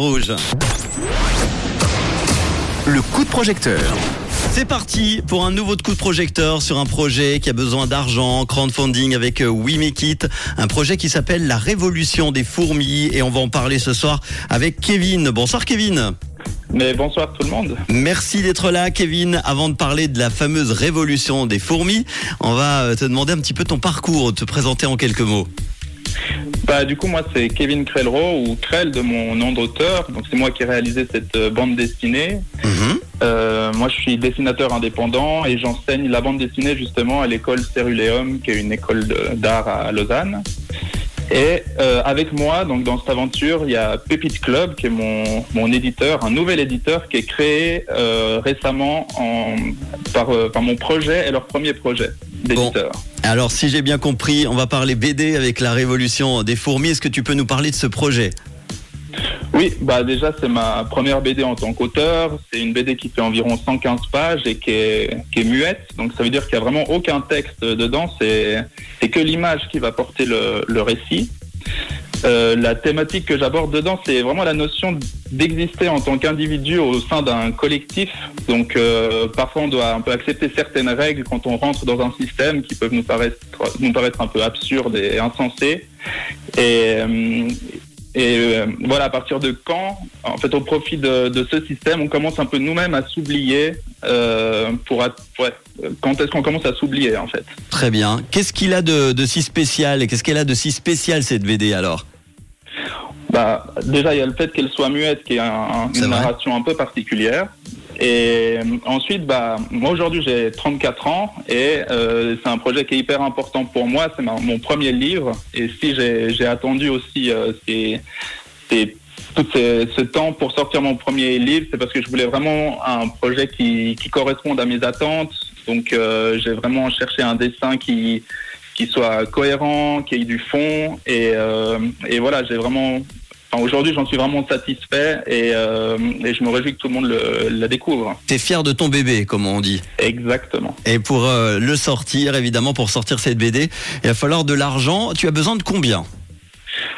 Rouge. Le coup de projecteur. C'est parti pour un nouveau coup de projecteur sur un projet qui a besoin d'argent, crowdfunding avec euh, We Make It, un projet qui s'appelle La Révolution des fourmis et on va en parler ce soir avec Kevin. Bonsoir Kevin. Mais bonsoir tout le monde. Merci d'être là Kevin. Avant de parler de la fameuse révolution des fourmis, on va euh, te demander un petit peu ton parcours, te présenter en quelques mots. Bah, du coup, moi, c'est Kevin Krellro ou Krell de mon nom d'auteur. Donc, c'est moi qui ai réalisé cette euh, bande dessinée. Mhm. Euh, moi, je suis dessinateur indépendant et j'enseigne la bande dessinée justement à l'école Ceruleum, qui est une école d'art à Lausanne. Et euh, avec moi, donc dans cette aventure, il y a Pépite Club, qui est mon, mon éditeur, un nouvel éditeur qui est créé euh, récemment en, par, euh, par mon projet et leur premier projet d'éditeur. Alors si j'ai bien compris, on va parler BD avec la révolution des fourmis. Est-ce que tu peux nous parler de ce projet? Oui, bah déjà c'est ma première BD en tant qu'auteur. C'est une BD qui fait environ 115 pages et qui est, muette. Donc ça veut dire qu'il n'y a vraiment aucun texte dedans. C'est que l'image qui va porter le, le récit. Euh, la thématique que j'aborde dedans, c'est vraiment la notion d'exister en tant qu'individu au sein d'un collectif. Donc euh, parfois on doit un peu accepter certaines règles quand on rentre dans un système qui peuvent nous paraître, nous paraître un peu absurdes et insensées. Et, euh, et euh, voilà, à partir de quand, en fait, au profit de, de ce système, on commence un peu nous-mêmes à s'oublier. Euh, pour, ouais, euh, quand est-ce qu'on commence à s'oublier, en fait? Très bien. Qu'est-ce qu'il a de, de si spécial et qu'est-ce qu'elle a de si spécial cette BD alors? Bah, Déjà, il y a le fait qu'elle soit muette, qui est un- une narration un peu particulière. Et euh, ensuite, bah, moi aujourd'hui j'ai 34 ans et euh, c'est un projet qui est hyper important pour moi. C'est mon premier livre. Et si j'ai attendu aussi euh, tout ce temps pour sortir mon premier livre, c'est parce que je voulais vraiment un projet qui, qui corresponde à mes attentes. Donc euh, j'ai vraiment cherché un dessin qui qui soit cohérent, qui ait du fond. Et, et voilà, j'ai vraiment. Enfin, Aujourd'hui, j'en suis vraiment satisfait et, euh, et je me réjouis que tout le monde le, la découvre. T'es fier de ton bébé, comme on dit. Exactement. Et pour euh, le sortir, évidemment, pour sortir cette BD, il va falloir de l'argent. Tu as besoin de combien?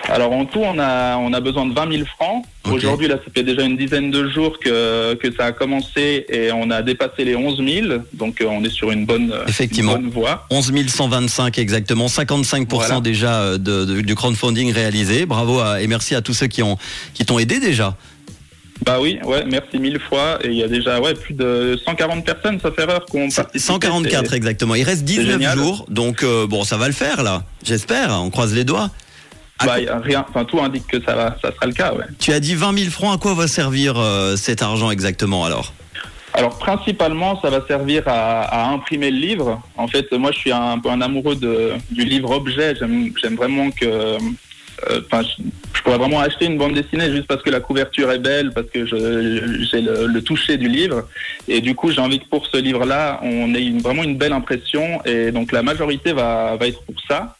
Alors en tout, on a, on a besoin de 20 000 francs. Aujourd'hui, là, ça fait déjà une dizaine de jours que, que ça a commencé et on a dépassé les 11 000. Donc euh, on est sur une bonne, euh, Effectivement. une bonne voie. 11 125 exactement, 55% Voilà. déjà euh, de, de- du crowdfunding réalisé. Bravo à- et merci à tous ceux qui ont qui t'ont aidé déjà. Bah oui, ouais, merci mille fois. Et il y a déjà ouais, plus de 140 personnes, sauf erreur, qui ont participé. 144 C'est- exactement. Il reste 19 génial. jours, donc euh, bon, ça va le faire là. J'espère. On croise les doigts. À Bah, quoi- y a rien, enfin tout indique que ça va, ça sera le cas, ouais. Tu as dit 20 000 francs. À quoi va servir euh, cet argent exactement alors? Alors principalement, ça va servir à, à imprimer le livre. En fait, moi, je suis un, peu un amoureux de, du livre objet. J'aime, j'aime vraiment que, euh, enfin, je, je pourrais vraiment acheter une bande dessinée juste parce que la couverture est belle, parce que j'ai le, le toucher du livre. Et du coup, j'ai envie que pour ce livre-là, on ait une- vraiment une belle impression. Et donc la majorité va, va être pour ça.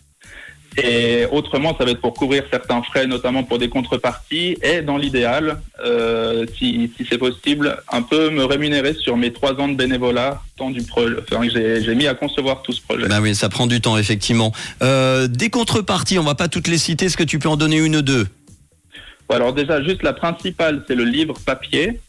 Et autrement, ça va être pour couvrir certains frais, notamment pour des contreparties. Et dans l'idéal, euh, si, si c'est possible, un peu me rémunérer sur mes trois ans de bénévolat, tant du projet, enfin, que j'ai j'ai mis à concevoir tout ce projet. Bah oui, ça prend du temps effectivement. Euh, des contreparties, on va pas toutes les citer. Est-ce que tu peux en donner une ou deux? Alors déjà, juste la principale, c'est le livre papier.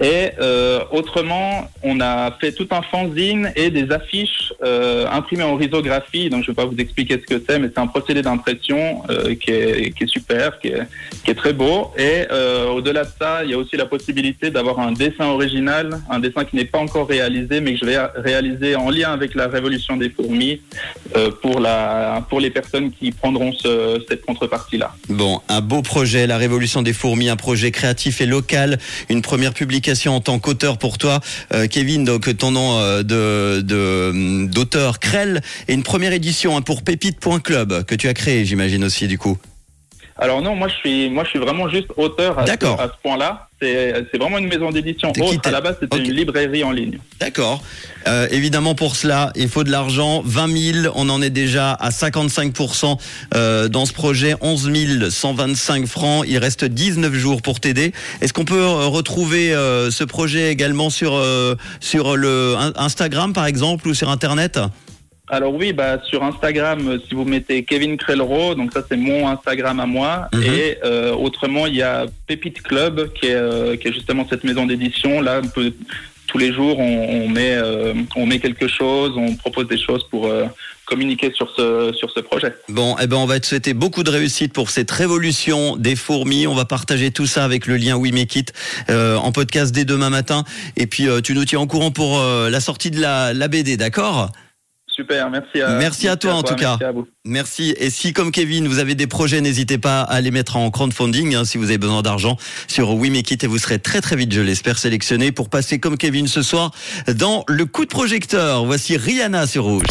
Et euh, autrement, on a fait tout un fanzine et des affiches euh, imprimées en risographie. Donc, je ne vais pas vous expliquer ce que c'est, mais c'est un procédé d'impression euh, qui, est, super, qui est, très beau. Et au-delà de ça, il y a aussi la possibilité d'avoir un dessin original, un dessin qui n'est pas encore réalisé, mais que je vais réaliser en lien avec la révolution des fourmis pour, la, pour les personnes qui prendront ce, cette contrepartie-là. Bon, un beau projet, la révolution des fourmis, un projet créatif et local, une première publication en tant qu'auteur pour toi, euh, Kevin, donc ton nom euh, de- d'auteur Krell, et une première édition hein, pour Pépite.club que tu as créé, j'imagine aussi du coup. Alors non, moi je suis, moi je suis vraiment juste auteur à, ce, D'accord. à ce point-là. C'est c'est vraiment une maison d'édition autre. À la base, c'était une librairie en ligne. D'accord. Euh, évidemment, pour cela, il faut de l'argent. 20 000, on en est déjà à 55% euh, dans ce projet. 11 125 francs. Il reste 19 jours pour t'aider. Est-ce qu'on peut euh, retrouver euh, ce projet également sur euh, sur le in- Instagram, par exemple, ou sur Internet? Alors oui, bah sur Instagram, euh, si vous mettez Kevin Crelro, donc ça c'est mon Instagram à moi. Mhm. Et euh, autrement, il y a Pépite Club, qui est, euh, qui est justement cette maison d'édition. Là, on peut- tous les jours, on, on met, euh, on met quelque chose, on propose des choses pour euh, communiquer sur ce, sur ce projet. Bon, eh ben on va te souhaiter beaucoup de réussite pour cette révolution des fourmis. On va partager tout ça avec le lien We Make It euh, en podcast dès demain matin. Et puis euh, tu nous tiens au courant pour euh, la sortie de la, la BD, d'accord? Super, merci à, Merci à toi, en tout cas. merci à vous. Merci. Et si, comme Kevin, vous avez des projets, n'hésitez pas à les mettre en crowdfunding hein, si vous avez besoin d'argent sur We Make It et vous serez très très vite, je l'espère, sélectionné pour passer comme Kevin ce soir dans le coup de projecteur. Voici Rihanna sur Rouge.